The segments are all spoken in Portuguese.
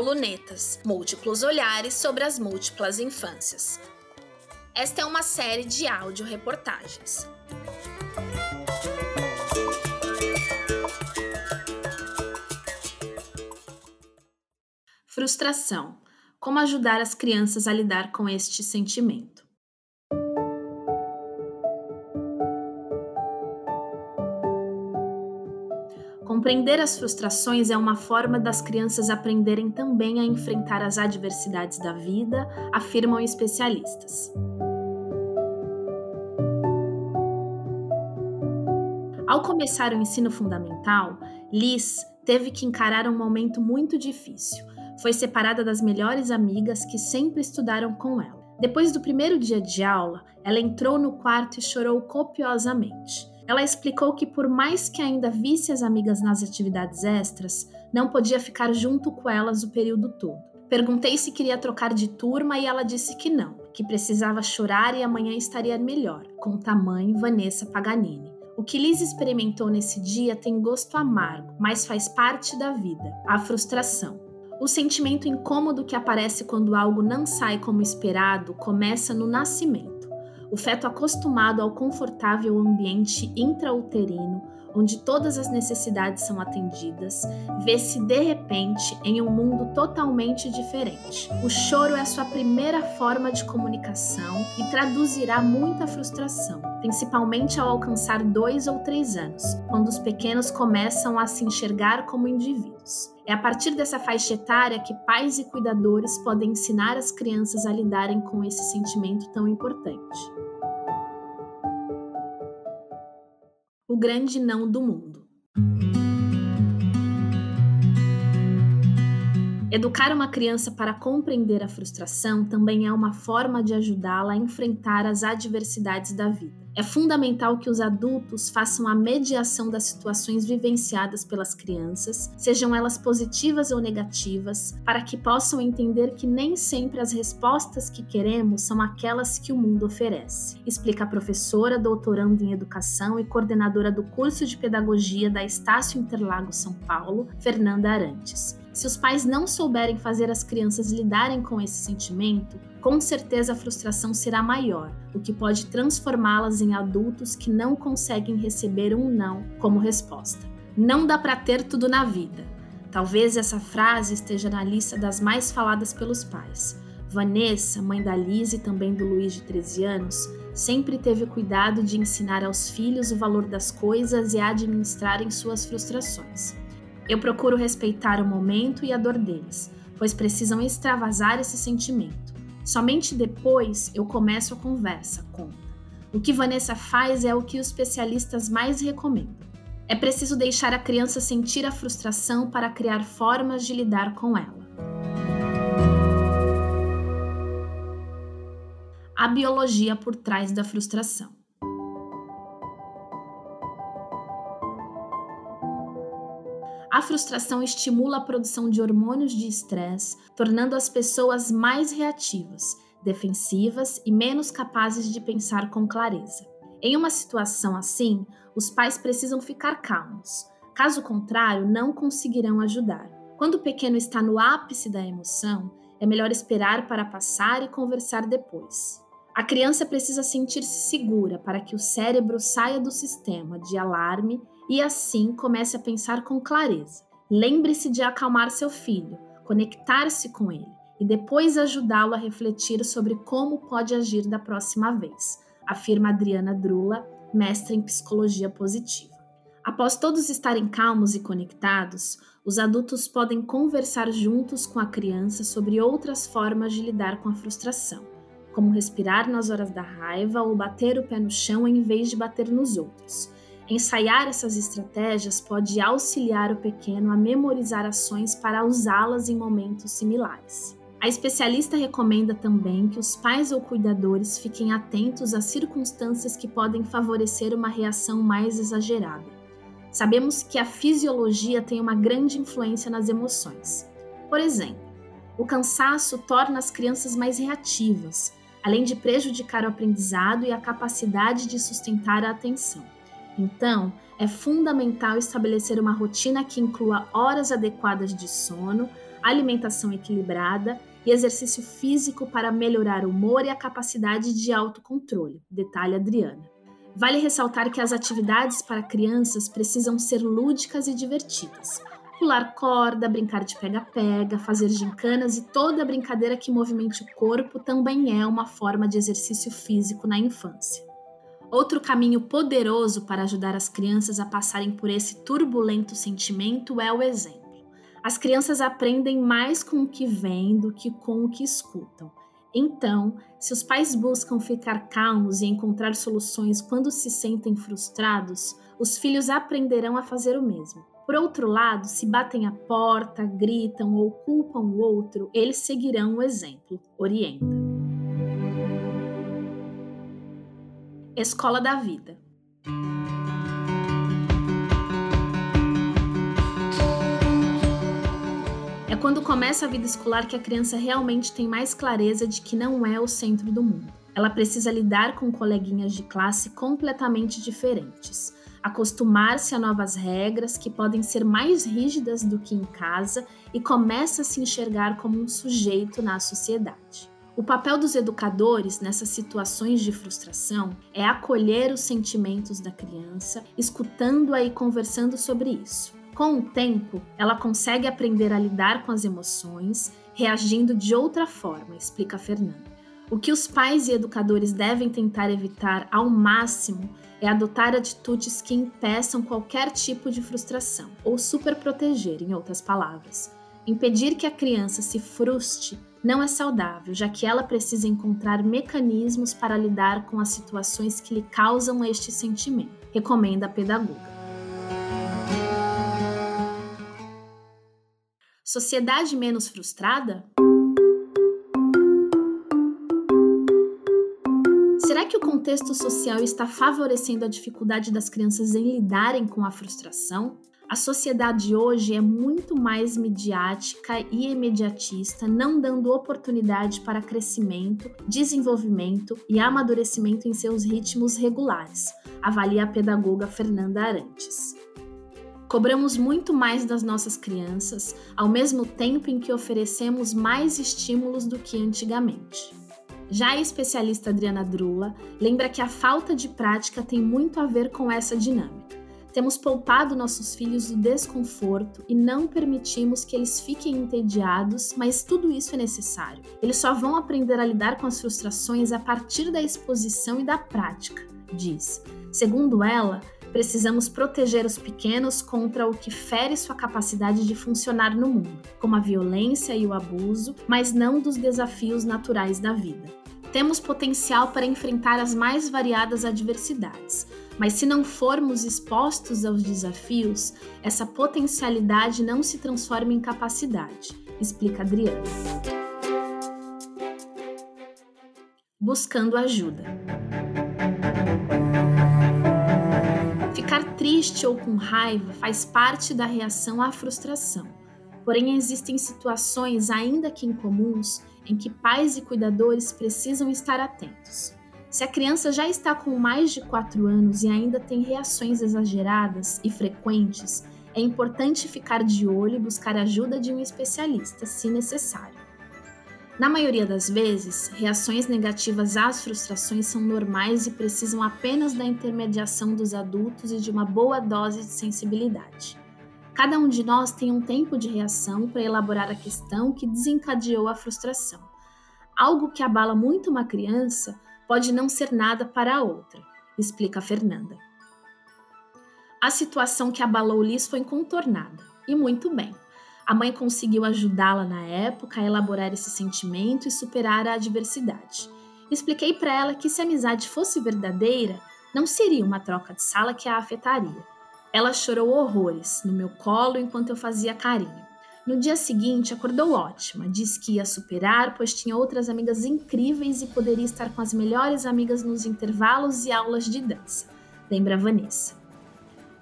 canal Lunetas, múltiplos olhares sobre as múltiplas infâncias. Esta é uma série de áudio reportagens. Frustração. Como ajudar as crianças a lidar com este sentimento? Compreender as frustrações é uma forma das crianças aprenderem também a enfrentar as adversidades da vida, afirmam especialistas. Ao começar o ensino fundamental, Liz teve que encarar um momento muito difícil. Foi separada das melhores amigas que sempre estudaram com ela. Depois do primeiro dia de aula, ela entrou no quarto e chorou copiosamente. Ela explicou que, por mais que ainda visse as amigas nas atividades extras, não podia ficar junto com elas o período todo. Perguntei se queria trocar de turma e ela disse que não, que precisava chorar e amanhã estaria melhor, conta a mãe Vanessa Paganini. O que Liz experimentou nesse dia tem gosto amargo, mas faz parte da vida a frustração. O sentimento incômodo que aparece quando algo não sai como esperado começa no nascimento. O feto acostumado ao confortável ambiente intrauterino, onde todas as necessidades são atendidas, vê-se de repente em um mundo totalmente diferente. O choro é a sua primeira forma de comunicação e traduzirá muita frustração, principalmente ao alcançar dois ou três anos, quando os pequenos começam a se enxergar como indivíduos. É a partir dessa faixa etária que pais e cuidadores podem ensinar as crianças a lidarem com esse sentimento tão importante. O grande não do mundo. Educar uma criança para compreender a frustração também é uma forma de ajudá-la a enfrentar as adversidades da vida. É fundamental que os adultos façam a mediação das situações vivenciadas pelas crianças, sejam elas positivas ou negativas, para que possam entender que nem sempre as respostas que queremos são aquelas que o mundo oferece, explica a professora, doutoranda em educação e coordenadora do curso de pedagogia da Estácio Interlagos São Paulo, Fernanda Arantes. Se os pais não souberem fazer as crianças lidarem com esse sentimento, com certeza a frustração será maior, o que pode transformá-las em adultos que não conseguem receber um não como resposta. Não dá para ter tudo na vida. Talvez essa frase esteja na lista das mais faladas pelos pais. Vanessa, mãe da Liz e também do Luiz de 13 anos, sempre teve cuidado de ensinar aos filhos o valor das coisas e administrarem suas frustrações. Eu procuro respeitar o momento e a dor deles, pois precisam extravasar esse sentimento. Somente depois eu começo a conversa, conta. O que Vanessa faz é o que os especialistas mais recomendam. É preciso deixar a criança sentir a frustração para criar formas de lidar com ela. A biologia por trás da frustração. A frustração estimula a produção de hormônios de estresse, tornando as pessoas mais reativas, defensivas e menos capazes de pensar com clareza. Em uma situação assim, os pais precisam ficar calmos. Caso contrário, não conseguirão ajudar. Quando o pequeno está no ápice da emoção, é melhor esperar para passar e conversar depois. A criança precisa sentir-se segura para que o cérebro saia do sistema de alarme e assim comece a pensar com clareza. Lembre-se de acalmar seu filho, conectar-se com ele e depois ajudá-lo a refletir sobre como pode agir da próxima vez, afirma Adriana Drula, mestra em psicologia positiva. Após todos estarem calmos e conectados, os adultos podem conversar juntos com a criança sobre outras formas de lidar com a frustração, como respirar nas horas da raiva ou bater o pé no chão em vez de bater nos outros Ensaiar essas estratégias pode auxiliar o pequeno a memorizar ações para usá-las em momentos similares. A especialista recomenda também que os pais ou cuidadores fiquem atentos às circunstâncias que podem favorecer uma reação mais exagerada. Sabemos que a fisiologia tem uma grande influência nas emoções. Por exemplo, o cansaço torna as crianças mais reativas, além de prejudicar o aprendizado e a capacidade de sustentar a atenção. Então, é fundamental estabelecer uma rotina que inclua horas adequadas de sono, alimentação equilibrada e exercício físico para melhorar o humor e a capacidade de autocontrole, detalha Adriana. Vale ressaltar que as atividades para crianças precisam ser lúdicas e divertidas. Pular corda, brincar de pega-pega, fazer gincanas e toda brincadeira que movimente o corpo também é uma forma de exercício físico na infância. Outro caminho poderoso para ajudar as crianças a passarem por esse turbulento sentimento é o exemplo. As crianças aprendem mais com o que veem do que com o que escutam. Então, se os pais buscam ficar calmos e encontrar soluções quando se sentem frustrados, os filhos aprenderão a fazer o mesmo. Por outro lado, se batem a porta, gritam ou culpam o outro, eles seguirão o exemplo, orienta. Escola da Vida quando começa a vida escolar que a criança realmente tem mais clareza de que não é o centro do mundo. Ela precisa lidar com coleguinhas de classe completamente diferentes, acostumar-se a novas regras que podem ser mais rígidas do que em casa e começa a se enxergar como um sujeito na sociedade. O papel dos educadores nessas situações de frustração é acolher os sentimentos da criança, escutando-a e conversando sobre isso. Com o tempo, ela consegue aprender a lidar com as emoções, reagindo de outra forma, explica Fernanda. O que os pais e educadores devem tentar evitar ao máximo é adotar atitudes que impeçam qualquer tipo de frustração, ou superproteger, em outras palavras. Impedir que a criança se frustre não é saudável, já que ela precisa encontrar mecanismos para lidar com as situações que lhe causam este sentimento, recomenda a pedagoga. Sociedade menos frustrada? Será que o contexto social está favorecendo a dificuldade das crianças em lidarem com a frustração? A sociedade hoje é muito mais midiática e imediatista, não dando oportunidade para crescimento, desenvolvimento e amadurecimento em seus ritmos regulares, avalia a pedagoga Fernanda Arantes. Cobramos muito mais das nossas crianças, ao mesmo tempo em que oferecemos mais estímulos do que antigamente. Já a especialista Adriana Drula lembra que a falta de prática tem muito a ver com essa dinâmica. Temos poupado nossos filhos do desconforto e não permitimos que eles fiquem entediados, mas tudo isso é necessário. Eles só vão aprender a lidar com as frustrações a partir da exposição e da prática, diz. Segundo ela, Precisamos proteger os pequenos contra o que fere sua capacidade de funcionar no mundo, como a violência e o abuso, mas não dos desafios naturais da vida. Temos potencial para enfrentar as mais variadas adversidades, mas se não formos expostos aos desafios, essa potencialidade não se transforma em capacidade, explica Adriana. Buscando ajuda. triste ou com raiva faz parte da reação à frustração. Porém, existem situações, ainda que incomuns, em que pais e cuidadores precisam estar atentos. Se a criança já está com mais de 4 anos e ainda tem reações exageradas e frequentes, é importante ficar de olho e buscar ajuda de um especialista, se necessário. Na maioria das vezes, reações negativas às frustrações são normais e precisam apenas da intermediação dos adultos e de uma boa dose de sensibilidade. Cada um de nós tem um tempo de reação para elaborar a questão que desencadeou a frustração. Algo que abala muito uma criança pode não ser nada para a outra, explica Fernanda. A situação que abalou Liz foi contornada, e muito bem. A mãe conseguiu ajudá-la na época a elaborar esse sentimento e superar a adversidade. Expliquei para ela que se a amizade fosse verdadeira, não seria uma troca de sala que a afetaria. Ela chorou horrores no meu colo enquanto eu fazia carinho. No dia seguinte, acordou ótima, disse que ia superar, pois tinha outras amigas incríveis e poderia estar com as melhores amigas nos intervalos e aulas de dança. Lembra Vanessa.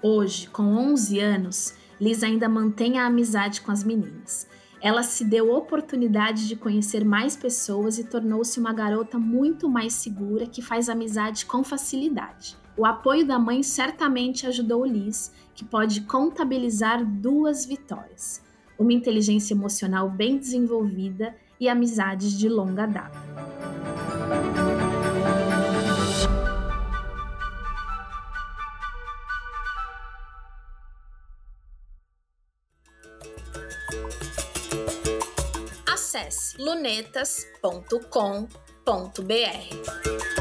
Hoje, com 11 anos, Liz ainda mantém a amizade com as meninas. Ela se deu oportunidade de conhecer mais pessoas e tornou-se uma garota muito mais segura que faz amizade com facilidade. O apoio da mãe certamente ajudou Liz, que pode contabilizar duas vitórias. Uma inteligência emocional bem desenvolvida e amizades de longa data. Acesse lunetas.com.br.